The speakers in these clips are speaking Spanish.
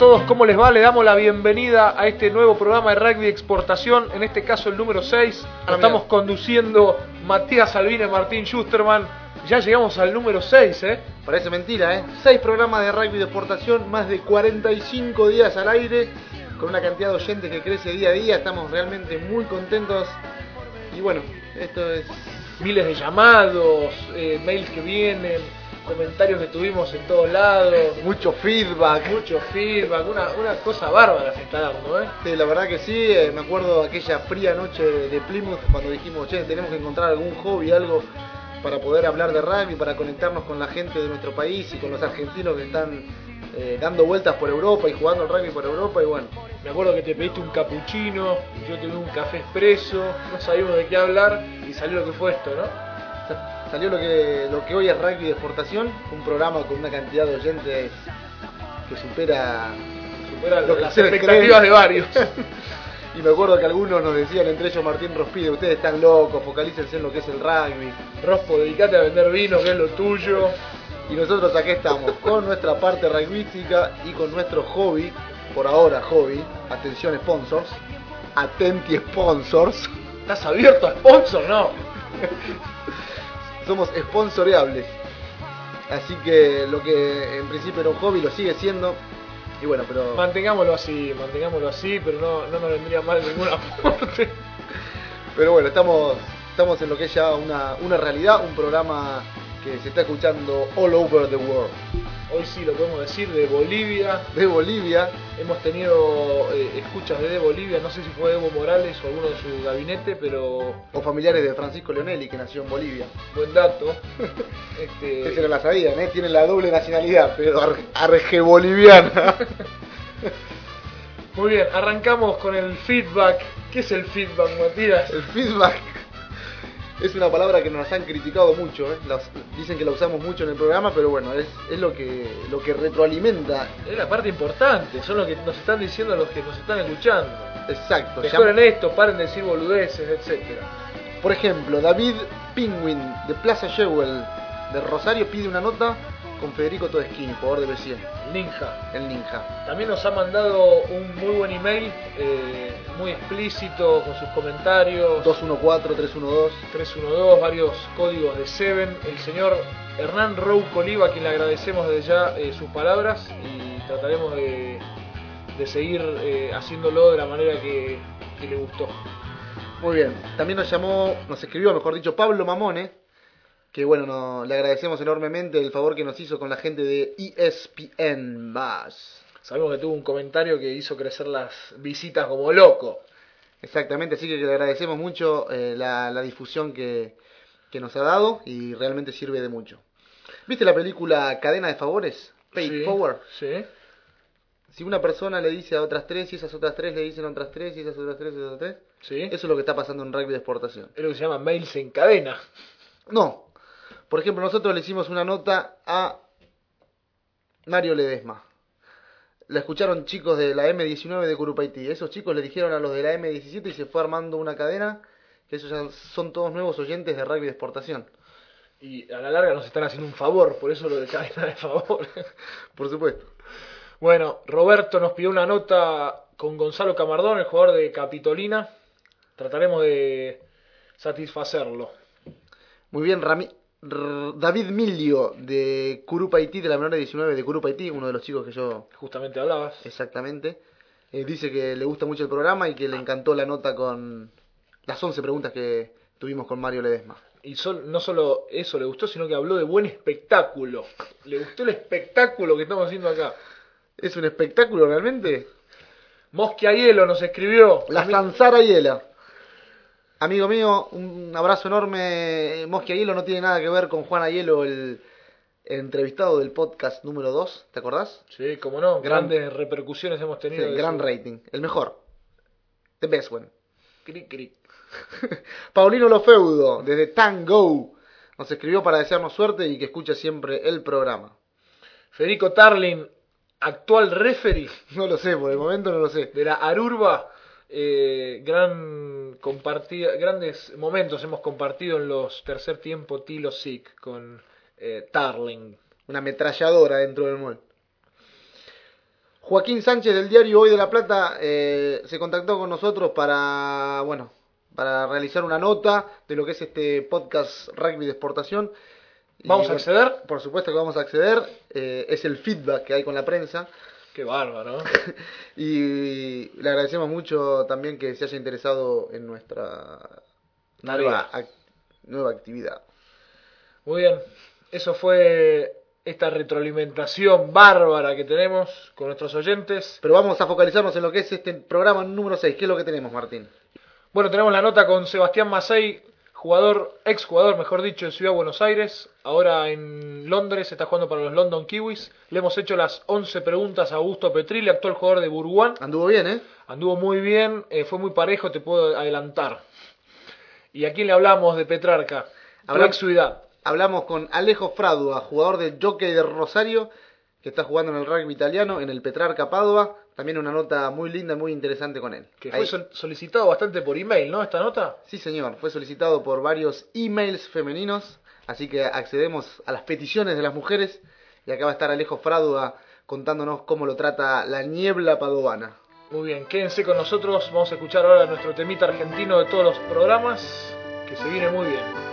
todos, ¿cómo les va? Le damos la bienvenida a este nuevo programa de rugby de exportación, en este caso el número 6. Lo estamos conduciendo Matías Salvine, Martín Schusterman. Ya llegamos al número 6, ¿eh? Parece mentira, ¿eh? Seis programas de rugby de exportación, más de 45 días al aire, con una cantidad de oyentes que crece día a día. Estamos realmente muy contentos. Y bueno, esto es. Miles de llamados, eh, mails que vienen, comentarios que tuvimos en todos lados. Mucho feedback. Mucho feedback, una, una cosa bárbara se está dando, ¿eh? Sí, la verdad que sí. eh, me acuerdo aquella fría noche de Plymouth cuando dijimos, che, tenemos que encontrar algún hobby, algo para poder hablar de rugby, para conectarnos con la gente de nuestro país y con los argentinos que están eh, dando vueltas por Europa y jugando al rugby por Europa. Y bueno, Me acuerdo que te pediste un capuchino, yo te di un café expreso, no sabíamos de qué hablar y salió lo que fue esto, ¿no? Sa- salió lo que, lo que hoy es rugby de exportación, un programa con una cantidad de oyentes que supera Supera Lo que las expectativas de varios. Y me acuerdo que algunos nos decían, entre ellos Martín Rospide, ustedes están locos, focalícense en lo que es el rugby. Rospo, dedicate a vender vino, que es lo tuyo. Y nosotros aquí estamos, con nuestra parte rugbyística y con nuestro hobby, por ahora hobby, atención sponsors, atenti sponsors, ¿Estás abierto a sponsor? No. somos sponsoreables. Así que lo que en principio era un hobby lo sigue siendo. Y bueno, pero... Mantengámoslo así, mantengámoslo así, pero no, no nos vendría mal ningún aporte. Pero bueno, estamos, estamos en lo que es ya una, una realidad, un programa que se está escuchando all over the world. Hoy sí lo podemos decir, de Bolivia. De Bolivia, Hemos tenido eh, escuchas de Bolivia, no sé si fue Evo Morales o alguno de su gabinete, pero o familiares de Francisco Leonelli, que nació en Bolivia. buen dato. Este, no la sabían, ¿eh? Tienen la doble nacionalidad, pero ar- arge-boliviana. muy bien, arrancamos con el feedback. ¿Qué es el feedback, Matías? El feedback es una palabra que nos han criticado mucho, ¿eh? Las- dicen que la usamos mucho en el programa, pero bueno, es, es lo, que, lo que retroalimenta. Es la parte importante, son lo que nos están diciendo los que nos están escuchando. Exacto. Mejoren llama- esto, paren de decir boludeces, etcétera. Por ejemplo, David Penguin de Plaza Jewel de Rosario pide una nota con Federico Todeschini, jugador de BCN, Ninja. el ninja. También nos ha mandado un muy buen email, eh, muy explícito, con sus comentarios. 214-312. 312, varios códigos de Seven. El señor Hernán Rou Coliva, a quien le agradecemos desde ya eh, sus palabras y trataremos de, de seguir eh, haciéndolo de la manera que, que le gustó. Muy bien. También nos llamó, nos escribió, mejor dicho, Pablo Mamone, que bueno, no- le agradecemos enormemente el favor que nos hizo con la gente de ESPN más. Sabemos que tuvo un comentario que hizo crecer las visitas como loco. Exactamente, así que le agradecemos mucho eh, la, la difusión que, que nos ha dado y realmente sirve de mucho. ¿Viste la película Cadena de Favores? Pay Sí, Power. Sí. Si una persona le dice a otras tres y esas otras tres le dicen a otras tres y esas otras tres y esas otras tres, Sí. eso es lo que está pasando en rugby de exportación. Es lo que se llama mails en cadena. No. Por ejemplo, nosotros le hicimos una nota a Mario Ledesma. La escucharon chicos de la M19 de Curupaití. Esos chicos le dijeron a los de la M17 y se fue armando una cadena. Que esos ya son todos nuevos oyentes de rugby de exportación. Y a la larga nos están haciendo un favor, por eso lo de cadena de favor. Por supuesto. Bueno, Roberto nos pidió una nota con Gonzalo Camardón, el jugador de Capitolina. Trataremos de satisfacerlo. Muy bien, Rami- David Milio de Curupaití, de la menor de 19 de Curupaití, uno de los chicos que yo Justamente hablabas. exactamente. eh, dice que le gusta mucho el programa y que le encantó la nota con las 11 preguntas que tuvimos con Mario Ledesma. Y sol- no solo eso le gustó, sino que habló de buen espectáculo. Le gustó el espectáculo que estamos haciendo acá. ¿Es un espectáculo realmente? Mosquiaielo nos escribió. La Sansara Hiela. Amigo mío, un abrazo enorme. Mosquia Hielo no tiene nada que ver con Juan Hielo, el, entrevistado del podcast número 2, ¿te acordás? Sí, como no, Gran- grandes repercusiones hemos Sí, tenido. de gran su- rating, el mejor. The best one. Cric, cric. Paulino Lofeudo, desde Tango, nos escribió para desearnos suerte y que escuche siempre el programa. Federico Tarlin, actual referee No lo sé, por el momento no lo sé. de la Arurba. eh, gran compartida, grandes momentos hemos compartido en los tercer tiempo Tilo Sick con eh, Tarling. Una ametralladora dentro del mall. Joaquín Sánchez del diario Hoy de la Plata eh, se contactó con nosotros para, bueno, para realizar una nota de lo que es este podcast Rugby de Exportación. Y, ¿Vamos a acceder? Por supuesto que vamos a acceder. eh, es el feedback que hay con la prensa. Qué bárbaro. Y le agradecemos mucho también que se haya interesado en nuestra nueva, actividad. Muy bien. Eso fue esta retroalimentación bárbara que tenemos con nuestros oyentes. Pero vamos a focalizarnos en lo que es este programa número 6. ¿Qué es lo que tenemos, Martín? Bueno, tenemos la nota con Sebastián Macei, jugador, ex jugador, mejor dicho, de Ciudad de Buenos Aires. Ahora en Londres, está jugando para los London Kiwis. Le hemos hecho las 11 preguntas a Augusto Petrilli, actual jugador de Burguán. Anduvo bien, ¿eh? Anduvo muy bien, eh, fue muy parejo, te puedo adelantar. ¿Y a quién le hablamos de Petrarca? Habla- ex ciudad. Hablamos con Alejo Fradua, jugador de Jockey de Rosario, que está jugando en el rugby italiano, en el Petrarca Padua. También una nota muy linda y muy interesante con él. Que fue sol- solicitado bastante por email, ¿no? Esta nota. Sí, señor. Fue solicitado por varios emails femeninos, así que accedemos a las peticiones de las mujeres. Y acá va a estar Alejo Fradua contándonos cómo lo trata la niebla padovana. Muy bien, quédense con nosotros. Vamos a escuchar ahora nuestro temita argentino de todos los programas, que se viene muy bien.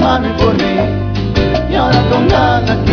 Trabajar por mi hermano y por mí y ahora con ganas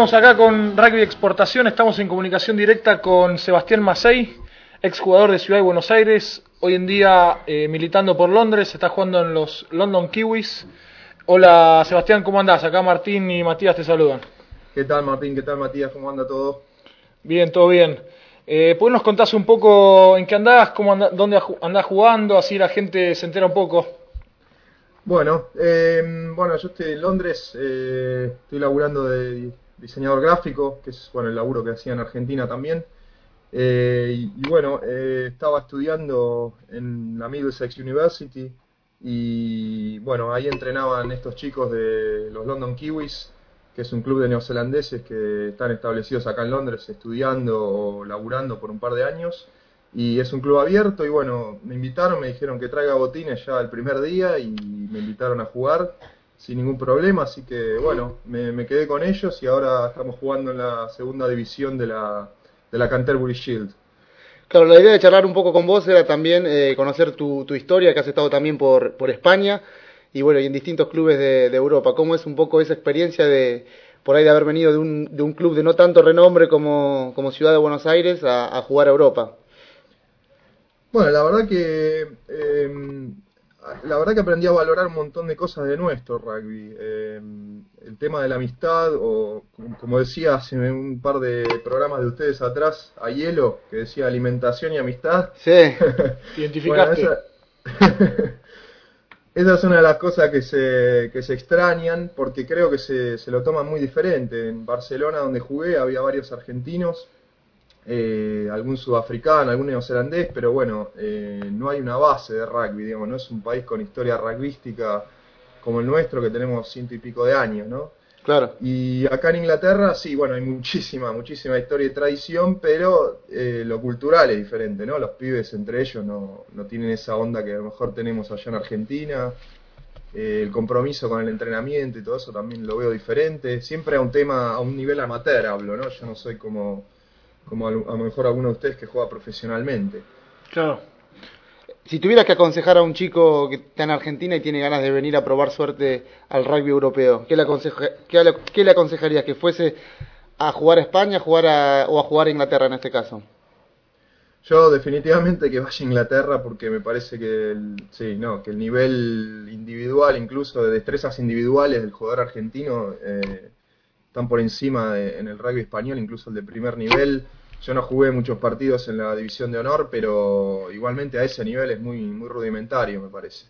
Seguimos acá con Rugby Exportación, estamos en comunicación directa con Sebastián Macei, exjugador de Ciudad de Buenos Aires, hoy en día eh, militando por Londres, está jugando en los London Kiwis. Hola Sebastián, ¿cómo andás? Acá Martín y Matías te saludan. ¿Qué tal Martín? ¿Qué tal Matías? ¿Cómo anda todo? Bien, todo bien. Eh, ¿Puedes nos contás un poco en qué andás, cómo andás, dónde andás jugando, así la gente se entera un poco? Bueno, eh, bueno, yo estoy en Londres, eh, estoy laburando de diseñador gráfico, que es bueno el laburo que hacía en Argentina también. Eh, y, bueno, eh, estaba estudiando en la Middlesex University y bueno, ahí entrenaban estos chicos de los London Kiwis, que es un club de neozelandeses que están establecidos acá en Londres estudiando o laburando por un par de años. Y es un club abierto y bueno, me invitaron, me dijeron que traiga botines ya el primer día y me invitaron a jugar sin ningún problema, así que bueno, me, me quedé con ellos y ahora estamos jugando en la segunda división de la, de la Canterbury Shield. Claro, la idea de charlar un poco con vos era también eh, conocer tu, tu, historia, que has estado también por, por España y bueno, y en distintos clubes de, de, Europa. ¿Cómo es un poco esa experiencia de por ahí de haber venido de un, de un club de no tanto renombre como, como Ciudad de Buenos Aires a, a jugar a Europa? Bueno, la verdad que eh, la verdad que aprendí a valorar un montón de cosas de nuestro rugby. Eh, el tema de la amistad, o como decía hace un par de programas de ustedes atrás, a hielo, que decía alimentación y amistad. Sí, identificaste. Bueno, esa, esa, es una de las cosas que se, que se extrañan, porque creo que se, se lo toman muy diferente. En Barcelona, donde jugué, había varios argentinos eh, algún sudafricano, algún neozelandés, pero bueno, eh, no hay una base de rugby, digamos, no es un país con historia rugbyística como el nuestro, que tenemos ciento y pico de años, ¿no? Claro. Y acá en Inglaterra, sí, bueno, hay muchísima, muchísima historia y tradición, pero eh, lo cultural es diferente, ¿no? Los pibes entre ellos no, no tienen esa onda que a lo mejor tenemos allá en Argentina. Eh, el compromiso con el entrenamiento y todo eso también lo veo diferente. Siempre a un tema, a un nivel amateur hablo, ¿no? Yo no soy como como a, lo mejor alguno de ustedes que juega profesionalmente. Claro. Si tuvieras que aconsejar a un chico que está en Argentina y tiene ganas de venir a probar suerte al rugby europeo, ¿qué le, aconseja, qué le, qué le aconsejarías? ¿Que fuese a jugar a España a jugar a, o a jugar a Inglaterra en este caso? Yo definitivamente que vaya a Inglaterra porque me parece que el, sí, no, que el nivel individual, incluso de destrezas individuales del jugador argentino, eh, están por encima de, en el rugby español, incluso el de primer nivel. Yo no jugué muchos partidos en la división de honor, pero igualmente a ese nivel es muy, muy rudimentario, me parece.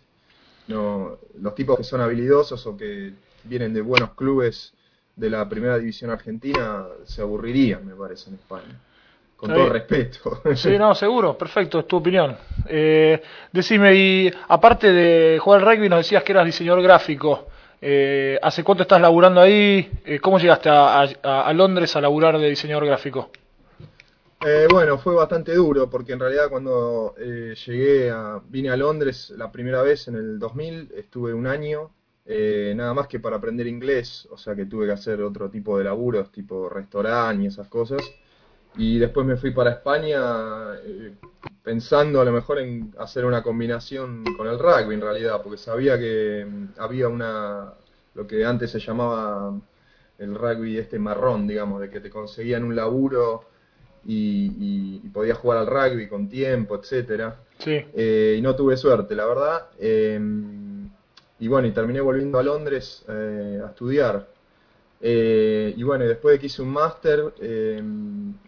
No, los tipos que son habilidosos o que vienen de buenos clubes de la primera división argentina se aburrirían, me parece, en España. Con sí. todo respeto. Sí, no, seguro, perfecto, es tu opinión. Eh, decime, y aparte de jugar al rugby, nos decías que eras diseñador gráfico. Eh, ¿Hace cuánto estás laburando ahí? Eh, ¿Cómo llegaste a, Londres a laburar de diseñador gráfico? Eh, bueno, fue bastante duro porque en realidad cuando eh, llegué a, vine a Londres la primera vez en el 2000, estuve un año, eh, nada más que para aprender inglés, o sea que tuve que hacer otro tipo de laburos, tipo restaurante y esas cosas. Y después me fui para España pensando a lo mejor en hacer una combinación con el rugby en realidad, porque sabía que había una, lo que antes se llamaba el rugby este marrón, digamos, de que te conseguían un laburo y, y, y podías jugar al rugby con tiempo, etcétera. Sí. Eh, y no tuve suerte, la verdad. Eh, y bueno, y terminé volviendo a Londres eh, a estudiar. Eh, y bueno, después de que hice un máster eh,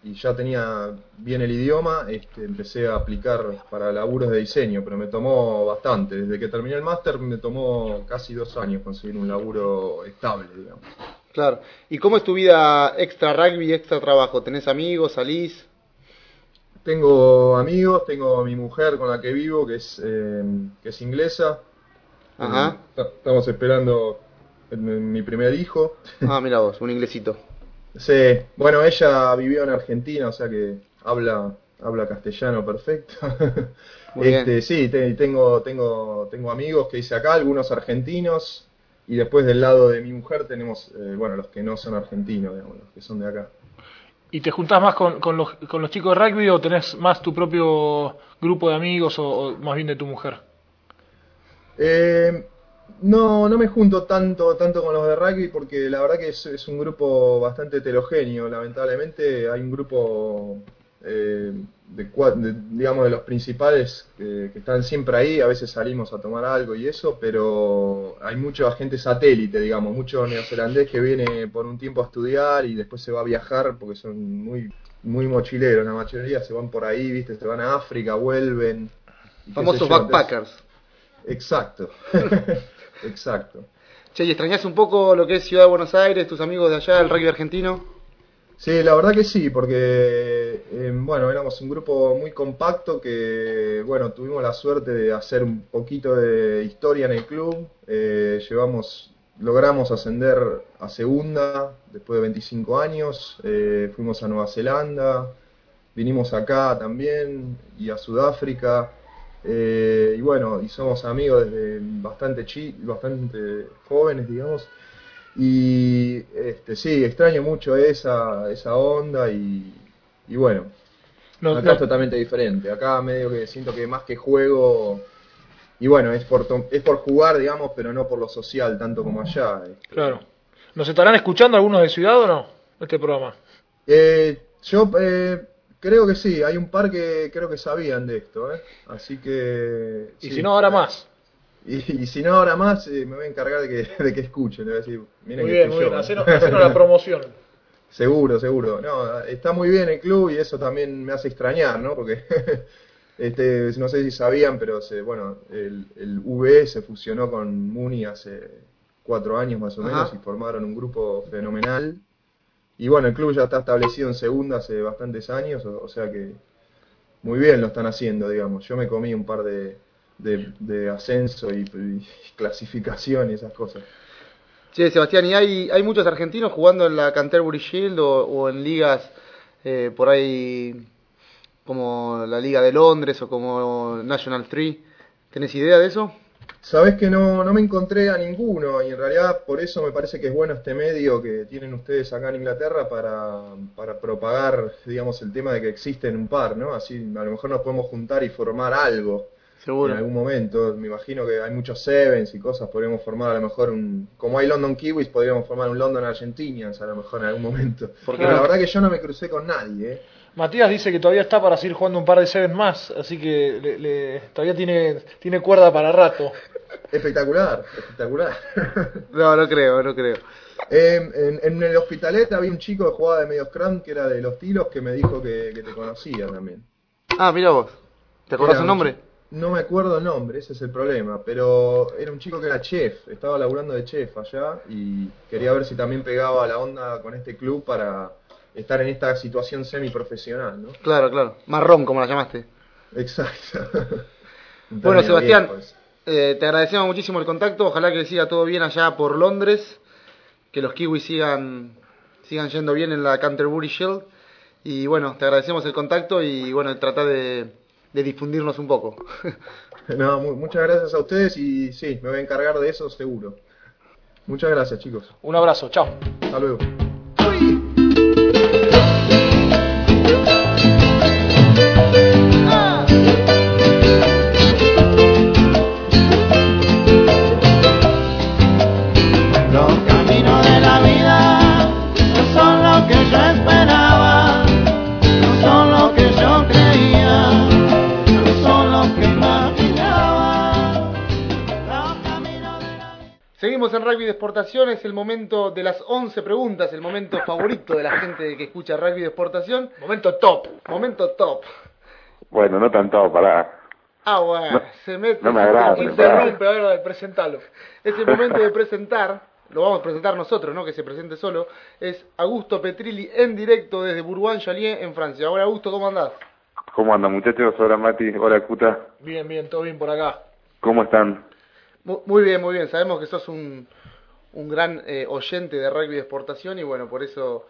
y ya tenía bien el idioma, este, empecé a aplicar para laburos de diseño, pero me tomó bastante. Desde que terminé el máster me tomó casi dos años conseguir un laburo estable, digamos. Claro. ¿Y cómo es tu vida extra rugby, extra trabajo? ¿Tenés amigos, salís? Tengo amigos, tengo a mi mujer con la que vivo, que es, eh, que es inglesa. Ajá. Estamos esperando mi primer hijo. Ah, mira vos, un inglesito. Sí, bueno, ella vivió en Argentina, o sea que habla habla castellano perfecto. Muy este, bien. sí, te, tengo tengo tengo amigos que hice acá, algunos argentinos y después del lado de mi mujer tenemos eh, bueno, los que no son argentinos, digamos, los que son de acá. ¿Y te juntás más con, con, los, con los chicos de rugby o tenés más tu propio grupo de amigos o, o más bien de tu mujer? Eh, No, no me junto tanto, tanto con los de rugby porque la verdad que es, es un grupo bastante heterogéneo. Lamentablemente hay un grupo eh, de, de- digamos, de los principales que, que están siempre ahí. A veces salimos a tomar algo y eso, pero hay mucha gente satélite, digamos, mucho neozelandés que viene por un tiempo a estudiar y después se va a viajar porque son muy, muy mochileros. La mayoría se van por ahí, viste, se van a África, vuelven. Famosos backpackers. Exacto. Exacto. Che, ¿y extrañás un poco lo que es Ciudad de Buenos Aires, tus amigos de allá, el rugby argentino? Sí, la verdad que sí, porque eh, bueno, éramos un grupo muy compacto que bueno, tuvimos la suerte de hacer un poquito de historia en el club. Eh, llevamos, logramos ascender a segunda después de 25 años. Eh, fuimos a Nueva Zelanda, vinimos acá también y a Sudáfrica. Eh, y bueno, y somos amigos desde bastante chi bastante jóvenes, digamos. Y este, sí, extraño mucho esa, esa onda y, y bueno, No, acá no- es totalmente diferente. Acá medio que siento que más que juego, y bueno, es por, es por jugar, digamos, pero no por lo social, tanto como allá. este. claro. ¿Nos estarán escuchando algunos de Ciudad o no? Este programa. Eh, yo eh, creo que sí, hay un par que creo que sabían de esto, ¿eh? Así que... Y sí. si no, ahora más. Y, y si no, ahora más, eh, me voy a encargar de que, de que escuchen. Le voy a decir, miren Muy que bien, muy yo. bien. Hacenos, hacenos la promoción. Seguro, seguro. No, está muy bien el club y eso también me hace extrañar, ¿no? Porque este, no sé si sabían, pero se, bueno, el, el VE se fusionó con Muni hace cuatro años más o Ajá. menos y formaron un grupo fenomenal. Y bueno, el club ya está establecido en segunda hace bastantes años, o, sea que muy bien lo están haciendo, digamos. Yo me comí un par de, de, ascenso y, clasificación y esas cosas. Che, Sebastián, ¿y hay, hay muchos argentinos jugando en la Canterbury Shield o, o en ligas eh, por ahí como la Liga de Londres o como National 3? ¿Tenés idea de eso? Sabes que no, no me encontré a ninguno y en realidad por eso me parece que es bueno este medio que tienen ustedes acá en Inglaterra para, para propagar, digamos, el tema de que existen un par, ¿no? Así a lo mejor nos podemos juntar y formar algo en Seguro. algún momento. Me imagino que hay muchos Sevens y cosas, podríamos formar a lo mejor un... Como hay London Kiwis, podríamos formar un London Argentinians a lo mejor en algún momento. ¿Por qué Pero la verdad que yo no me crucé con nadie, ¿eh? Matías dice que todavía está para seguir jugando un par de Seven más, así que le- le- todavía tiene, tiene cuerda para rato. Espectacular, espectacular. No, no creo, no creo. Eh, en, en el hospitalet había un chico que jugaba de medio scrum que era de los tilos que me dijo que, que te conocía también. Ah, mira vos. ¿Te acordás un nombre? No me acuerdo el nombre, ese es el problema, pero era un chico que era chef, estaba laburando de chef allá y quería ver si también pegaba la onda con este club para estar en esta situación semiprofesional, ¿no? Claro, claro. Marrón, como la llamaste. Exacto. Bueno, Sebastián, eh, te agradecemos muchísimo el contacto. Ojalá que siga todo bien allá por Londres. Que los kiwis sigan, sigan yendo bien en la Canterbury Shield. Y bueno, te agradecemos el contacto y bueno, trata de, de difundirnos un poco. No, mu- muchas gracias a ustedes y sí, me voy a encargar de eso seguro. Muchas gracias, chicos. Un abrazo, chao. Hasta luego. Seguimos en Rugby de Exportación, es el momento de las 11 preguntas, el momento favorito de la gente que escucha Rugby de Exportación. Momento top. Momento top. Bueno, no tanto para... Ah, bueno, No, se mete. no me agrada, Interrumpe, a ver, presentalo. Es el momento de presentar, lo vamos a presentar nosotros, no que se presente solo, es Augusto Petrilli en directo desde Bourgoin-Jallieu en Francia. Ahora, Augusto, ¿cómo andás? ¿Cómo andan muchachos? Hola Mati, hola Cuta. Bien, bien, todo bien por acá. ¿Cómo están? Mu- Muy bien, muy bien. Sabemos que sos un, un gran eh, oyente de rugby de exportación y bueno, por eso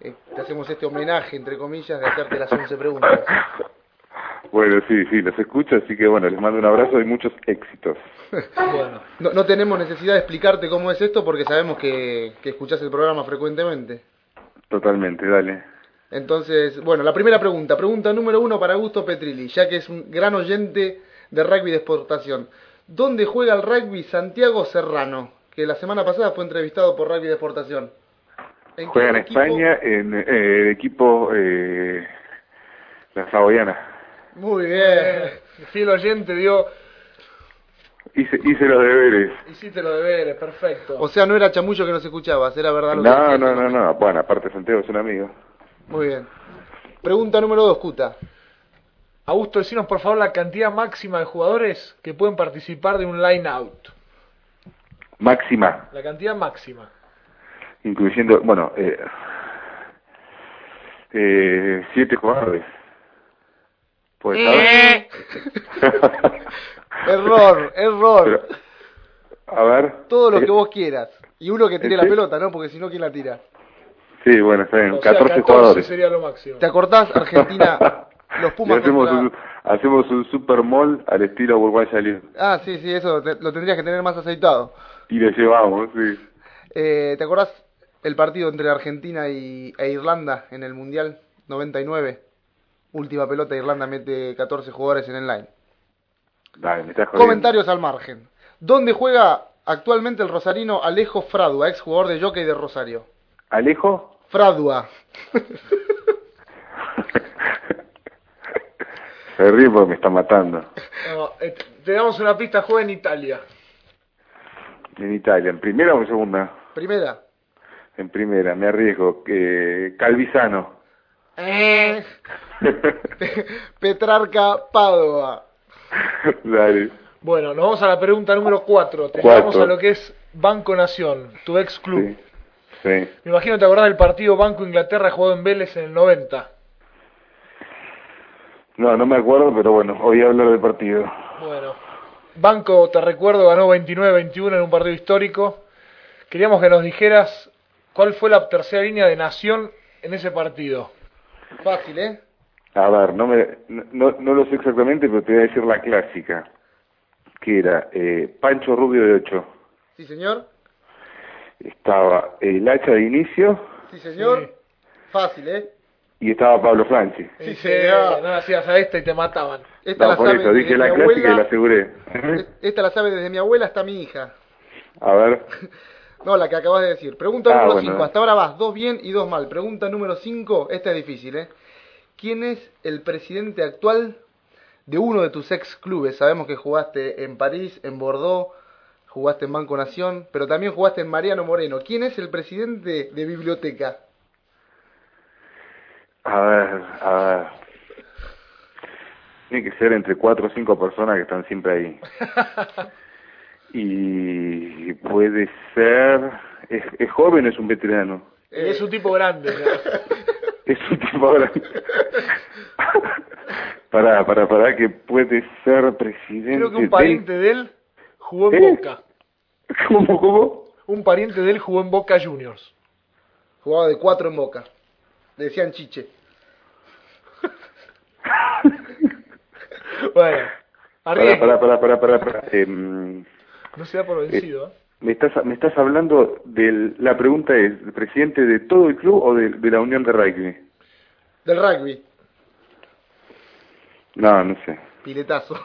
eh, te hacemos este homenaje, entre comillas, de hacerte las 11 preguntas. Bueno, sí, sí, los escucho, así que bueno, les mando un abrazo y muchos éxitos. Bueno, No, no tenemos necesidad de explicarte cómo es esto porque sabemos que, que escuchás el programa frecuentemente. Totalmente, dale. Entonces, bueno, la primera pregunta, pregunta número uno para Augusto Petrilli, ya que es un gran oyente de rugby de exportación. ¿Dónde juega el rugby Santiago Serrano? Que la semana pasada fue entrevistado por Rugby de Exportación. ¿En qué Juega en equipo? España en eh, el equipo eh, La Saboyana. Muy bien. El fiel oyente dio, Hice, hice los deberes. hiciste los deberes, perfecto. O sea, no era chamullo que nos escuchabas, era verdad lo que no, no, no. Bueno, aparte Santiago es un amigo. Muy bien. Pregunta número dos, Cuta. Augusto, decinos por favor la cantidad máxima de jugadores que pueden participar de un line out. Máxima, La cantidad máxima. incluyendo, bueno, eh, eh, siete jugadores. Pues, Eh. Error, error. Pero, a ver. Todo lo eh, que vos quieras. Y uno que tire ¿Eh, la sí? pelota, ¿no? Porque si no, ¿quién la tira? Sí, bueno, está bien. O sea, 14, 14 jugadores. sería lo máximo. ¿Te acordás, Argentina? Los Pumas hacemos, contra- un, hacemos un super mall al estilo Uruguay League. Ah, sí, sí, eso te- lo tendrías que tener más aceitado. Y le llevamos, sí. Eh, ¿Te acordás el partido entre Argentina y, e Irlanda en el Mundial 99? Última pelota, Irlanda mete 14 jugadores en el line. Dale, me estás. Comentarios al margen. ¿Dónde juega actualmente el rosarino Alejo Fradua, ex jugador de jockey de Rosario? ¿Alejo? Fradua. Se ríe porque me está matando. No, eh, te damos una pista, juega en Italia. En Italia, ¿en primera o en segunda? Primera. En primera, me arriesgo. que Calvisano. Eh. Petrarca Padova. Dale. Bueno, nos vamos a la pregunta número 4. Te Cuatro. llevamos a lo que es Banco Nación, tu ex club. Sí. Sí. Me imagino te acordás del partido Banco Inglaterra jugado en Vélez en el 90. No, no me acuerdo, pero bueno, hoy hablar del partido. Bueno, Banco, te recuerdo, ganó 29-21 en un partido histórico. Queríamos que nos dijeras cuál fue la tercera línea de Nación en ese partido. Fácil, ¿eh? A ver, no, me, no, no lo sé exactamente, pero te voy a decir la clásica. Que era eh, Pancho Rubio de 8. Sí, señor. Estaba el hacha de inicio Sí, señor. Sí. Fácil, ¿eh? Y estaba Pablo Franchi. Sí, se- no hacías a esta y te mataban. Esta No, la por sabe eso, desde dije la mi clásica y la abuela. aseguré. Esta la sabe desde mi abuela hasta mi hija. A ver, No, la que acabas de decir. Pregunta Ah, número bueno. 5. Hasta ahora vas dos bien y dos mal. Pregunta número 5. Esta es difícil, ¿eh? ¿Quién es el presidente actual de uno de tus ex clubes? Sabemos que jugaste en París, en Bordeaux, jugaste en Banco Nación, pero también jugaste en Mariano Moreno. ¿Quién es el presidente de Biblioteca? A ver, a ver. Tiene que ser entre cuatro o cinco personas que están siempre ahí. Y puede ser... ¿Es, es joven o es un veterano? Es un tipo grande. ¿no? Es un tipo grande. Pará, pará, pará, que puede ser presidente. Creo que un de- pariente de él jugó en ¿Eh? Boca. ¿Cómo, cómo? Un pariente de él jugó en Boca Juniors. Jugaba de cuatro en Boca. Le decían chiche. Bueno, arriesgue. pará, pará, pará, pará. pará. Em, No se da por vencido. ¿eh? me, estás, me estás hablando de... La pregunta es, ¿el presidente de todo el club o de, de la Unión de Rugby? Del rugby. No, no sé. Piletazo.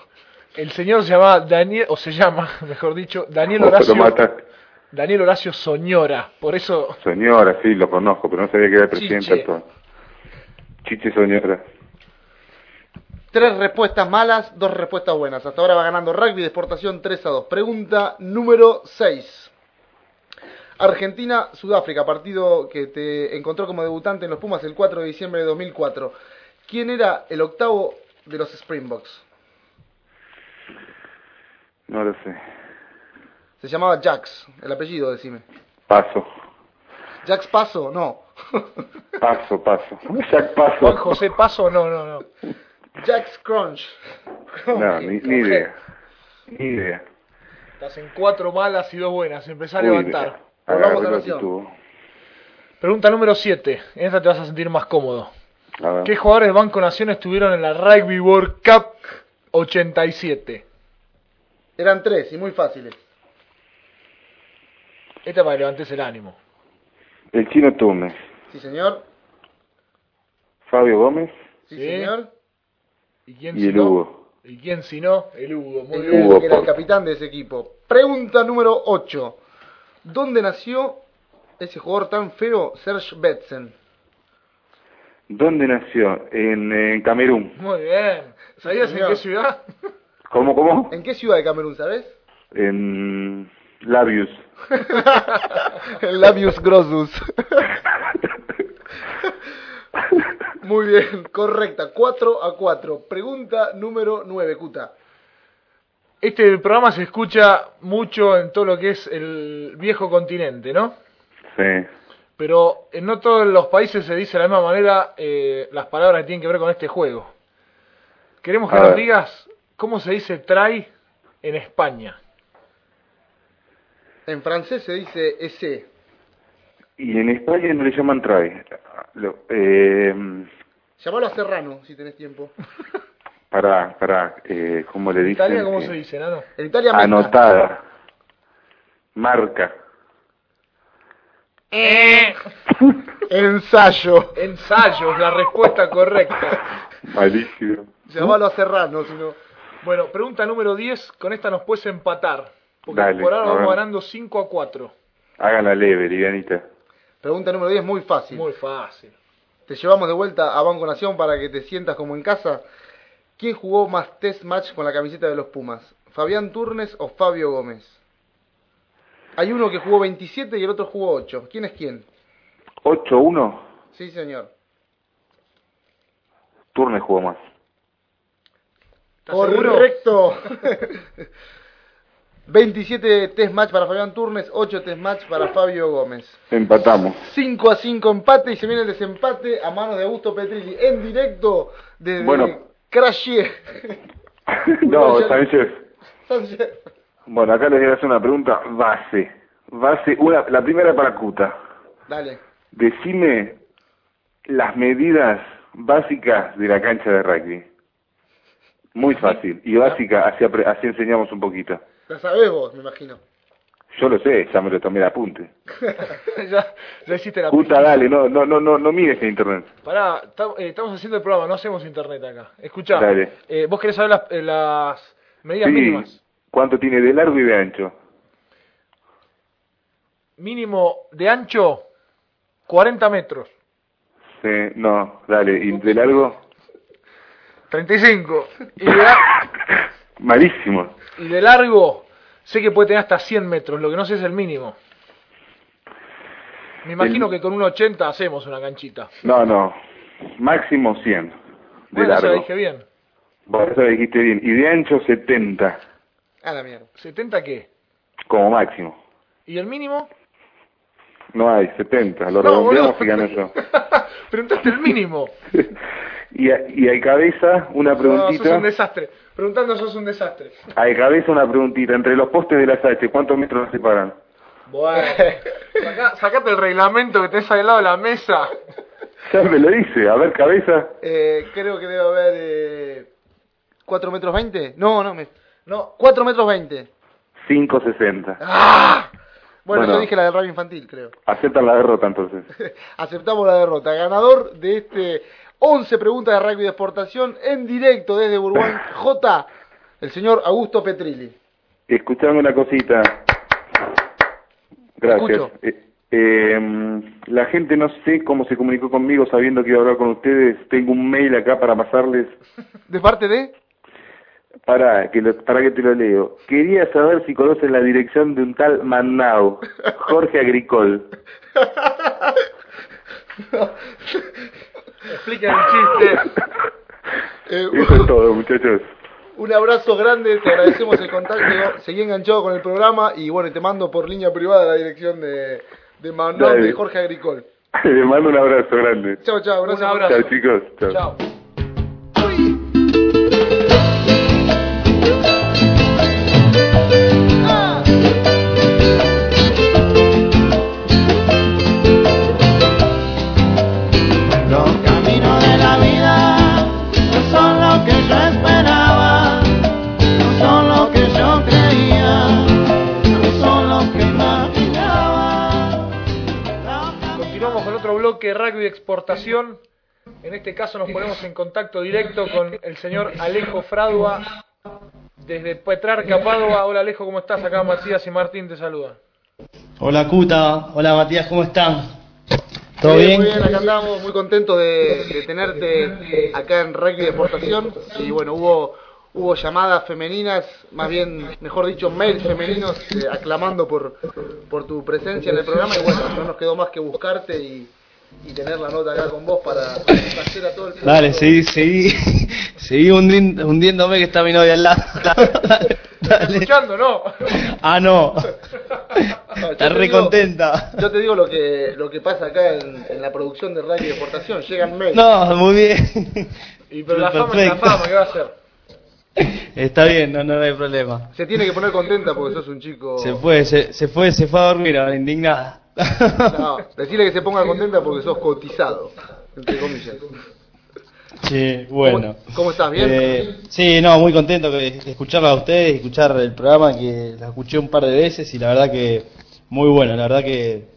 El señor se llama Daniel, o se llama, mejor dicho, Daniel Oh, Horacio. lo mataste. Daniel Horacio Soñora. Por eso, Señora, sí, lo conozco, pero no sabía que era el presidente Chiche. actual. Chiche Soñora. Tres respuestas malas, dos respuestas buenas. Hasta ahora va ganando rugby de exportación 3 a 2. Pregunta número 6. Argentina-Sudáfrica, partido que te encontró como debutante en los Pumas el 4 de diciembre de 2004. ¿Quién era el octavo de los Springboks? No lo sé. Se llamaba Jax, el apellido, decime. Paso. ¿Jax Paso? No. Paso, paso. Jack Paso. Juan José Paso, no, no, no. Jax Crunch. No, ni, ni idea. Ni idea. Estás en cuatro malas y dos buenas. Empezá a Uy, levantar. Pregunta número 7. En esta te vas a sentir más cómodo. ¿Qué jugadores de Banco Nación estuvieron en la Rugby World Cup 87? Eran tres y muy fáciles. Esta para que levantes el ánimo. El chino Túnez. Sí, señor. Fabio Gómez Sí, Sí. señor. ¿Y quién y si el no? Hugo. ¿Y quién si no? El Hugo. Muy El bien. Hugo, que era el capitán de ese equipo. Pregunta número 8. ¿Dónde nació ese jugador tan feo, Serge Betsen? ¿Dónde nació? En, Camerún. Muy bien. ¿Sabías en qué ciudad? ¿Cómo, cómo? ¿En qué ciudad de Camerún, sabes? En Labius. Labius Grossus. Muy bien, correcta. 4 a 4. Pregunta número 9, Cuta. Este programa se escucha mucho en todo lo que es el viejo continente, ¿no? Sí. Pero en no todos los países se dice de la misma manera eh, las palabras que tienen que ver con este juego. Queremos que A nos ver. digas cómo se dice try en España. En francés se dice ese. Y en España no le llaman try. Lo- eh, Llamalo a Serrano si tenés tiempo. para, para, eh, ¿cómo le ¿En dicen? Italia cómo Eh, se dice? En Italia meta. Anotada. Marca. Ensayo. Ensayo, es la respuesta correcta. Malísimo. Llamalo a Serrano, si no. Bueno, pregunta número 10, con esta nos puedes empatar. Porque Dale, por ahora vamos ganando 5 a 4. Háganla leve, livianita. Pregunta número 10, muy fácil. Muy fácil. Te llevamos de vuelta a Banco Nación para que te sientas como en casa. ¿Quién jugó más test match con la camiseta de los Pumas? ¿Fabián Turnes o Fabio Gómez? Hay uno que jugó 27 y el otro jugó 8. ¿Quién es quién? 8-1. Sí, señor. Turnes jugó más. ¿Estás seguro? Correcto. 27 test match para Fabián Turnes, 8 test match para Fabio Gómez. Empatamos. 5 a 5 empate y se viene el desempate a manos de Augusto Petrilli en directo desde Bueno. Crashier. no, Sánchez. Sánchez. Bueno, acá les voy a hacer una pregunta base. Base, una, la primera para Cuta. Dale. Decime las medidas básicas de la cancha de rugby. Muy fácil. Y básica, así enseñamos un poquito. La sabés vos, me imagino. Yo lo sé, ya me lo tomé de apunte. ya, ya hiciste la Cuta, dale, no, no, no, no, no mires en internet. Pará, eh, estamos haciendo el programa, no hacemos internet acá. Escuchá, Dale. eh, vos querés saber las, eh, las medidas Sí, mínimas. ¿cuánto tiene de largo y de ancho? Mínimo de ancho, 40 metros. Sí, no, dale, ¿y de largo? 35. Y de, Malísimo. y de largo, sé que puede tener hasta 100 metros, lo que no sé es el mínimo. Me imagino El- que con un 80 hacemos una canchita. No, no, máximo 100 de Bueno, eso largo. lo dije bien. Vos eso dijiste bien. Y de ancho 70, A la mierda. ¿70 qué? como máximo. ¿Y el mínimo? No hay, 70, lo No, redondeamos y gano yo. Preguntaste el mínimo. y, a- y hay cabeza, una No, sos un preguntita. desastre. Preguntando sos un desastre. hay cabeza, una preguntita. Entre los postes de las H, ¿cuántos metros nos separan? Bueno, Sacá- sacate el reglamento que tenés al lado de la mesa. Ya me lo dice. A ver, cabeza. Eh, creo que debe haber eh, 4 metros 20. No, no, me... No, 4 metros 20. 5.60. ¡Ah! Bueno, Bueno. yo dije la del radio infantil, creo. Aceptan la derrota entonces. Aceptamos la derrota. Ganador de este 11 preguntas de rugby de exportación en directo desde Uruguay, J, el señor Augusto Petrilli. Escuchame una cosita. Gracias. Eh, eh, la gente no sé cómo se comunicó conmigo sabiendo que iba a hablar con ustedes. Tengo un mail acá para pasarles. ¿De parte de? Para que, lo- para que te lo leo. Quería saber si conocen la dirección de un tal Manao, Jorge Agricol. Explica el chiste. Eh, Eso es todo, muchachos. un abrazo grande, te agradecemos el contacto. Seguí enganchado con el programa y bueno, te mando por línea privada la dirección de, de Manuel Dale. de Jorge Agricol. Les mando un abrazo grande. Chao, chao. Gracias Un abrazo. Chao, chicos. Chao. Chao. De rugby exportación. En este caso nos ponemos en contacto directo con el señor Alejo Fradua desde Petrarca, Padua. Hola Alejo, ¿cómo estás? Acá Matías y Martín te saludan. Hola Cuta, hola Matías, ¿cómo están? ¿Todo bien? Muy bien, acá andamos muy contentos de, de tenerte acá en Rugby de Exportación. Y bueno, hubo hubo llamadas femeninas, más bien, mejor dicho, mails femeninos eh, aclamando por, por tu presencia en el programa. Y bueno, no nos quedó más que buscarte y, y tener la nota acá con vos para hacer a todo el Dale, seguí, seguí, seguí hundi- hundiéndome que está mi novia al lado. Dale. ¿Escuchando? No. Ah, no. yo Está re digo- contenta. Yo te digo lo que lo que pasa acá en, en la producción de Rugby de Exportación. Llegan mails. No, muy bien. Y pero la fama es la fama, ¿qué va a hacer? Está bien, no, no hay problema. Se tiene que poner contenta porque sos un chico. Se fue, se, se fue, se fue a dormir ahora, indignada. No, decirle que se ponga contenta porque sos cotizado, entre comillas. Sí, bueno. ¿Cómo- cómo estás? ¿Bien? Eh, sí, no, muy contento de escucharla a ustedes, escuchar el programa que la escuché un par de veces y la verdad que muy bueno, la verdad que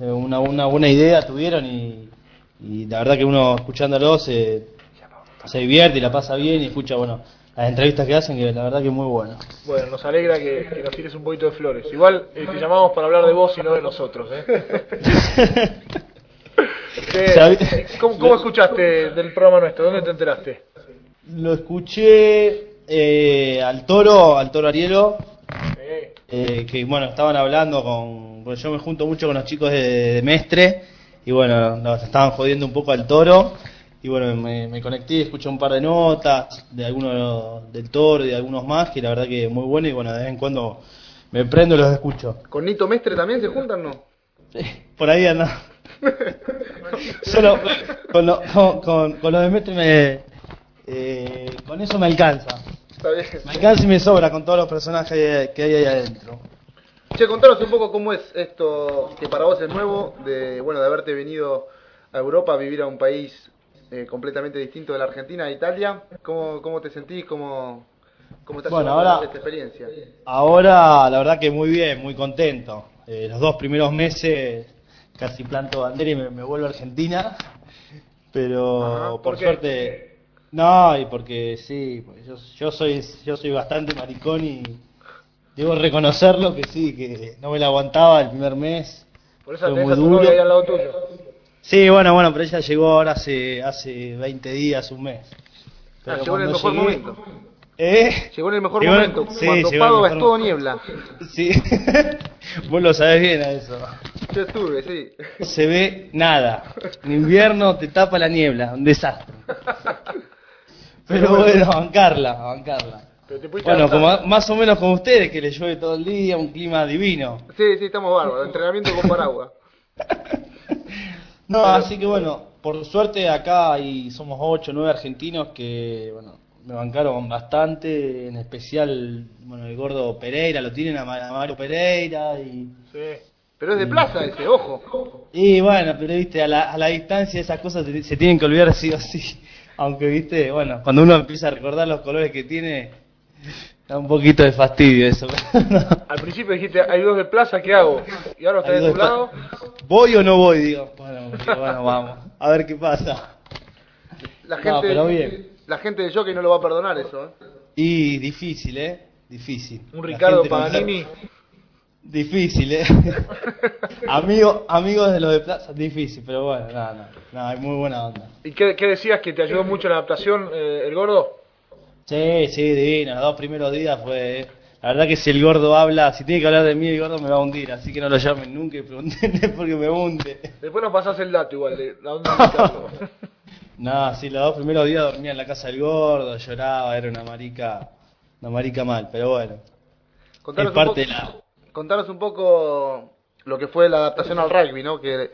eh, una, una buena idea tuvieron y, y la verdad que uno escuchándolo se, se divierte y la pasa bien y escucha, bueno, las entrevistas que hacen que la verdad que es muy bueno. Bueno, nos alegra que, que nos tires un poquito de flores. Igual eh, te llamamos para hablar de vos y no de nosotros, ¿eh? Sabi- ¿cómo, cómo escuchaste del programa nuestro? ¿Dónde te enteraste? Lo escuché eh, al toro, al toro Arielo, Eh, eh, que bueno, estaban hablando con, pues yo me junto mucho con los chicos de, de Mestre y bueno, nos estaban jodiendo un poco al toro y bueno, me, me conecté, escuché un par de notas de algunos del toro y de algunos más que la verdad que muy bueno y bueno, de vez en cuando me prendo y los escucho. ¿Con Nito Mestre también se juntan no? Por ahí anda. Solo con lo, con, con, con lo de Mestre me, eh, con eso me alcanza. Está bien. Me alcanza y me sobra con todos los personajes que hay ahí adentro. Che, contanos un poco cómo es esto que para vos es nuevo, de bueno de haberte venido a Europa a vivir a un país eh, completamente distinto de la Argentina, a Italia. ¿Cómo, cómo te sentís? ¿Cómo, cómo estás Bueno, ahora- esta experiencia? Ahora, la verdad que muy bien, muy contento. Eh, los dos primeros meses casi planto bandera y me, me vuelvo a Argentina, pero Ajá, ¿por suerte, no, y porque sí, yo, yo soy yo soy bastante maricón y debo reconocerlo que sí, que no me la aguantaba el primer mes. por eso Fue tenés muy a tu duro. novia ahí al lado tuyo. Sí, bueno, bueno, pero ella llegó ahora hace hace 20 días, un mes. Ah, llegó en el mejor llegué- momento. ¿Eh? Llegó en el mejor Llegó momento, sí, cuando es mejor todo niebla. Sí, vos lo sabés bien a eso. Yo estuve, sí. Se ve nada. En invierno te tapa la niebla, un desastre. Pero bueno, a bancarla, a bancarla. Bueno, como, más o menos como ustedes, que les llueve todo el día, un clima divino. Sí, sí, estamos bárbaros. Entrenamiento con paraguas. No, así que bueno, por suerte acá hay, somos 8 o 9 argentinos que, bueno, me bancaron bastante, en especial, bueno, el gordo Pereira, lo tienen a Ma- a Mario Pereira y... Sí. Pero es de plaza ese, ojo. Y bueno, pero viste, a la, a la distancia esas cosas se, se tienen que olvidar sí o sí. Aunque viste, bueno, cuando uno empieza a recordar los colores que tiene, da un poquito de fastidio eso. Al principio dijiste, hay dos de plaza, ¿qué hago? Y ahora estás Hay de tu lado. ¿Voy o no voy? Digo, bueno, bueno, vamos, a ver qué pasa. La No, gente, pero bien. la gente de jockey no lo va a perdonar eso, ¿eh? Y difícil, ¿eh? Difícil. Un Ricardo no- Paganini. Difícil, ¿eh? Amigo, amigos de los de Plaza, difícil, pero bueno, nada, nada, nada, hay muy buena onda. ¿Y qué, qué decías? ¿Que te ayudó mucho en la adaptación eh, el gordo? Sí, sí, divino, los dos primeros días fue... La verdad que si el gordo habla, si tiene que hablar de mí, el gordo me va a hundir, así que no lo llamen nunca y preguntenle porque me hunde. Después nos pasás el dato igual de la onda. No, sí, los dos primeros días dormía en la casa del gordo, lloraba, era una marica, una marica mal, pero bueno, Contanos un poco, la... contanos un poco lo que fue la adaptación al rugby, ¿no? Que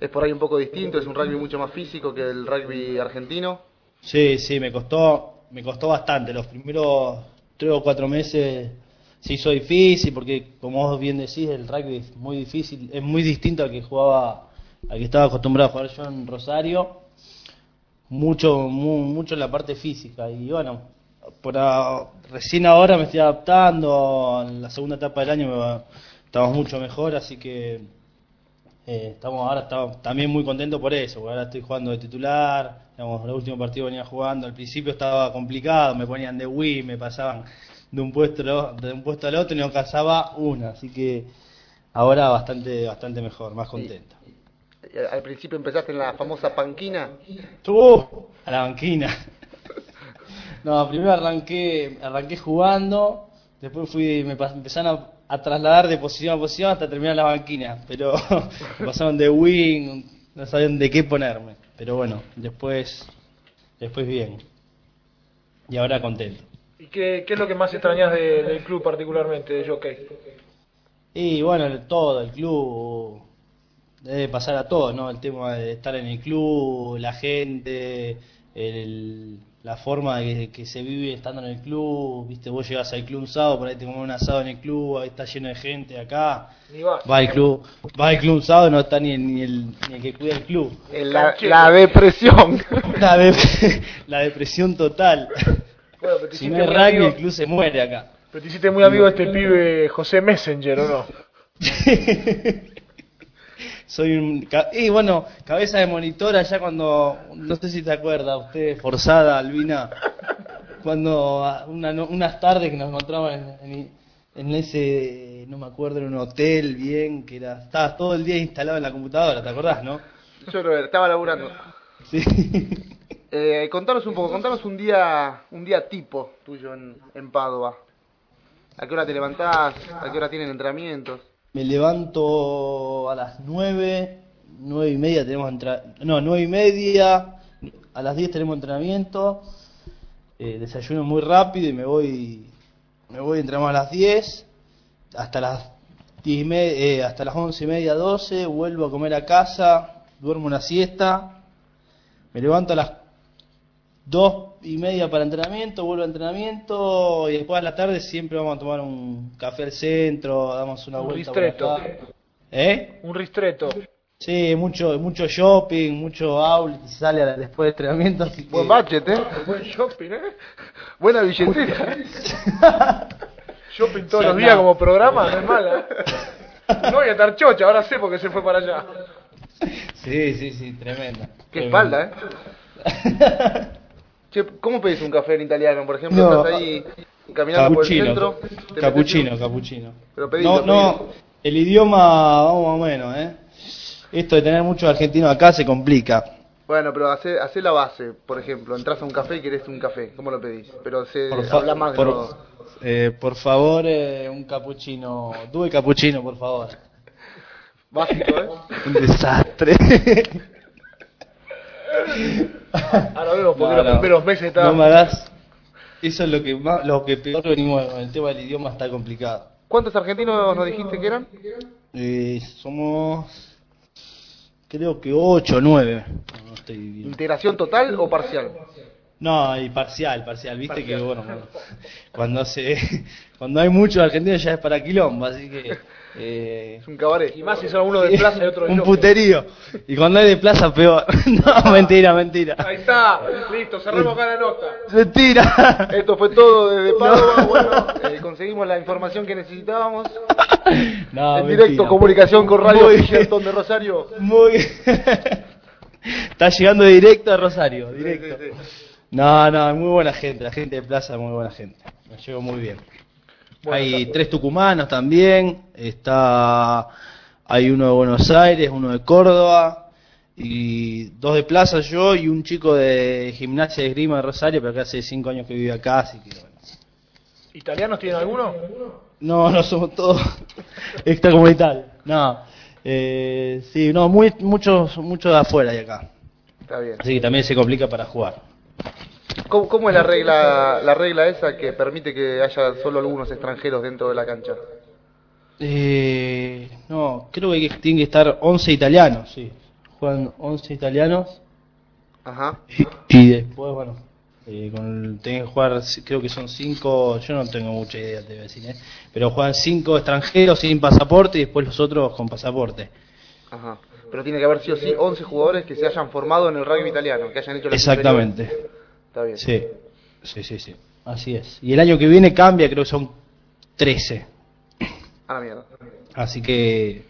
es por ahí un poco distinto, es un rugby mucho más físico que el rugby argentino. Sí, sí, me costó, me costó bastante. Los primeros tres o cuatro meses se hizo difícil porque, como vos bien decís, el rugby es muy difícil, es muy distinto al que jugaba, al que estaba acostumbrado a jugar yo en Rosario. Mucho, mu- mucho en la parte física y bueno, por a- recién ahora me estoy adaptando. En la segunda etapa del año estamos mucho mejor, así que Eh, estamos ahora estamos también muy contentos por eso, porque ahora estoy jugando de titular, digamos, el último partido venía jugando, al principio estaba complicado, me ponían de Wii, me pasaban de un puesto de un puesto al otro y no alcanzaba una, así que ahora bastante bastante mejor, más contento. Eh, Al principio empezaste en la famosa panquina. ¡Uh! a la banquina. No, primero arranqué arranqué jugando, después fui me empezaron a, a trasladar de posición a posición hasta terminar la banquina, pero pasaron de wing, no sabían de qué ponerme, pero bueno, después después bien. Y ahora contento. ¿Y qué, qué es lo que más extrañas de- del club particularmente, de Jockey? Y bueno, todo, el club debe pasar a todos, ¿no? El tema de estar en el club, la gente, el- la forma de que, que se vive estando en el club, viste, vos llegás al club un sábado, por ahí te comes un asado en el club, ahí está lleno de gente acá, Ni vas. va al club, va al club un sábado y no está ni, ni, el, ni el que cuida el club. La, depresión. La, de- la depresión total. Bueno, pero te Si no muy rugby, el club se muere acá. pero te hiciste muy amigo de este pibe José Messenger, ¿o no? Soy un. Y bueno, cabeza de monitor allá cuando. No sé si te acuerdas, usted, forzada, Albina. Cuando una no- unas tardes que nos encontramos en, en- en ese. No me acuerdo, en un hotel bien, que era. Estabas todo el día instalado en la computadora, ¿te acordás, no? Yo lo estaba laburando. Sí. Eh, contanos un poco, contanos un día, un día tipo tuyo en, en Padua. ¿A qué hora te levantás? ¿A qué hora tienen entrenamientos? Me levanto a las nueve, nueve y media tenemos no, nueve y media, a las 10 tenemos entrenamiento, eh, desayuno muy rápido y me voy, me voy entramos a las 10, hasta las 10 y me- eh, hasta las once y media, 12, vuelvo a comer a casa, duermo una siesta, me levanto a las dos y media para entrenamiento, vuelvo a entrenamiento y después a la tarde siempre vamos a tomar un café al centro, damos una Un vuelta por ristretto. acá. ¿Eh? Un ristreto. Sí, mucho mucho shopping, mucho outlet y sale a la- después de entrenamiento, así que Buen budget, ¿eh? Buen shopping, ¿eh? Buena billetera. Shopping todos Sí, los días no. como programa, no es mala. ¿eh? No voy a estar chocha, ahora sé por qué se fue para allá. Sí, sí, sí, tremenda. Qué tremenda. espalda, ¿eh? Che, ¿cómo pedís un café en italiano? Por ejemplo, No. estás ahí caminando por el Capuchino, centro. te metes capuchino, un- capuchino. Pero pedilo, no, no, el idioma, vamos más o menos, ¿eh? Esto de tener muchos argentinos acá se complica. Bueno, pero hacé, hacé la base. Por ejemplo, entras a un café y querés un café. ¿Cómo lo pedís? Pero se habla más de por, todo. eh, por favor, eh, un capuchino, due capuchino, por favor. Básico, ¿eh? Un desastre. Ahora vemos porque No, los no. primeros meses No me hagas. Eso es lo que más, lo que peor venimos el tema del idioma está complicado. ¿Cuántos argentinos nos dijiste que eran? Eh, somos creo que 8 o 9. No estoy bien. ¿Integración total o parcial? No, y parcial, parcial, viste que bueno, cuando se cuando hay muchos argentinos ya es para quilombo, así que eh, Es un cabaret. Y más si son uno de plaza y otro de un puterío. Y cuando hay de plaza peor. no, mentira, mentira. Ahí está, listo, cerramos acá la nota. Mentira. Esto fue todo desde Padua. Bueno, eh, conseguimos la información que necesitábamos. No, en directo, mentira. comunicación con Radio Fisherton de Rosario. Muy Está llegando directo a Rosario, directo. Sí, sí, sí. No, no, muy buena gente, la gente de Plaza es muy buena gente. Me llevo muy bien. Bueno, hay tres tucumanos también, está hay uno de Buenos Aires, uno de Córdoba y dos de Plaza yo y un chico de gimnasia de esgrima de Rosario, pero que hace cinco años que vive acá, así que bueno. ¿Italianos tienen alguno? No, no somos todos extracomunitarios. No, eh, sí, no, muy, muchos, muchos de afuera y acá. Está bien. Así que también se complica para jugar. ¿Cómo, cómo es la regla, la regla esa que permite que haya solo algunos extranjeros dentro de la cancha? Eh, no, creo que tienen que estar 11 italianos, sí. Juegan 11 italianos Ajá. y, y después, bueno, eh, con el- tienen que jugar, creo que son 5, yo no tengo mucha idea, te voy a decir, ¿eh? pero juegan 5 extranjeros sin pasaporte y después los otros con pasaporte. Ajá. Pero tiene que haber sí o sí 11 jugadores que se hayan formado en el rugby italiano, que hayan hecho las Exactamente. Está bien. sí, sí, sí, sí, así es. Y el año que viene cambia, creo que son 13, A la mierda. así que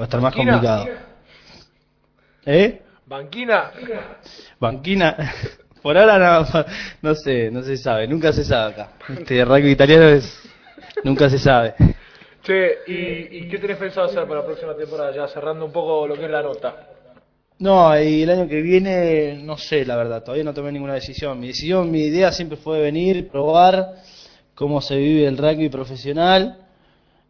va a estar más complicado. ¿Eh? Banquina. Banquina. Por ahora no, no sé, no se sabe, nunca se sabe acá. Este rugby italiano es. Nunca se sabe. Che, ¿y, y qué tenés pensado hacer para la próxima temporada? Ya cerrando un poco lo que es la nota. No, y el año que viene, no sé, la verdad, todavía no tomé ninguna decisión. Mi decisión, mi idea siempre fue venir, probar cómo se vive el rugby profesional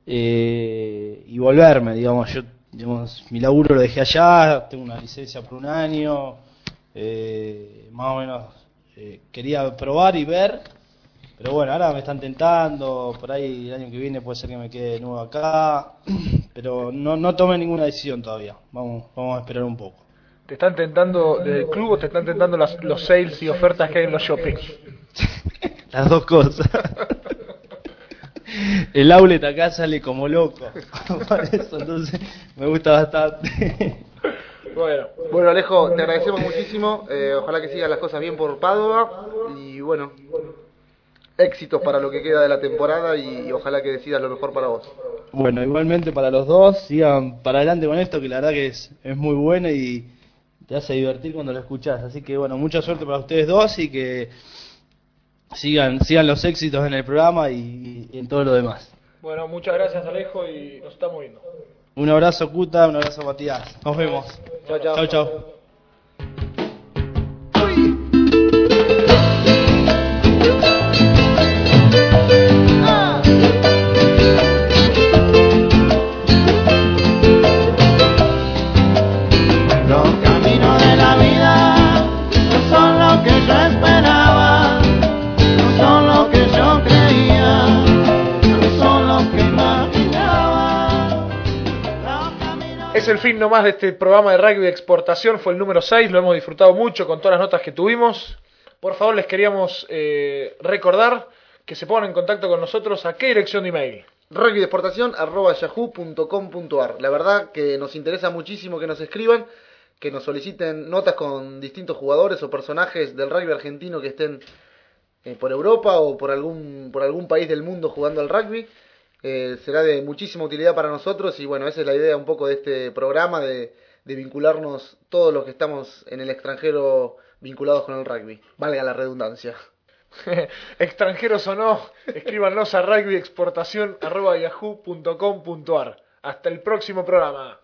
eh, y volverme, digamos. Yo, digamos, mi laburo lo dejé allá, tengo una licencia por un año, eh, más o menos eh, quería probar y ver, pero bueno, ahora me están tentando, por ahí el año que viene puede ser que me quede de nuevo acá, pero no, no tomé ninguna decisión todavía, vamos, vamos a esperar un poco. ¿Te están tentando desde el club o te están tentando las- los sales y ofertas que hay en los shoppings? Las dos cosas. El outlet acá sale como loco. Por eso, entonces me gusta bastante. Bueno, Bueno, Alejo, te agradecemos muchísimo. eh, ojalá que sigan las cosas bien por Padua. Y bueno, éxitos para lo que queda de la temporada y, y ojalá que decidas lo mejor para vos. Bueno, igualmente para los dos, sigan para adelante con esto, que la verdad que es, es muy bueno y te hace divertir cuando lo escuchás. Así que bueno, mucha suerte para ustedes dos y que sigan, sigan los éxitos en el programa y, y en todo lo demás. bueno, muchas gracias Alejo y nos estamos viendo. Un abrazo Cuta, un abrazo Matías. Nos vemos. Chao, chao. Chao, fin nomás de este programa de rugby de exportación, fue el número 6, lo hemos disfrutado mucho con todas las notas que tuvimos. Por favor, les queríamos eh, recordar que se pongan en contacto con nosotros a qué dirección de email. Yahoo.com.ar. La verdad que nos interesa muchísimo que nos escriban, que nos soliciten notas con distintos jugadores o personajes del rugby argentino que estén eh, por Europa o por algún, por algún país del mundo jugando al rugby. Eh, será de muchísima utilidad para nosotros y bueno, esa es la idea un poco de este programa, de, de vincularnos todos los que estamos en el extranjero vinculados con el rugby. Valga la redundancia. Extranjeros o no, escríbanos a rugbyexportación arroba yahoo.com.ar. Hasta el próximo programa.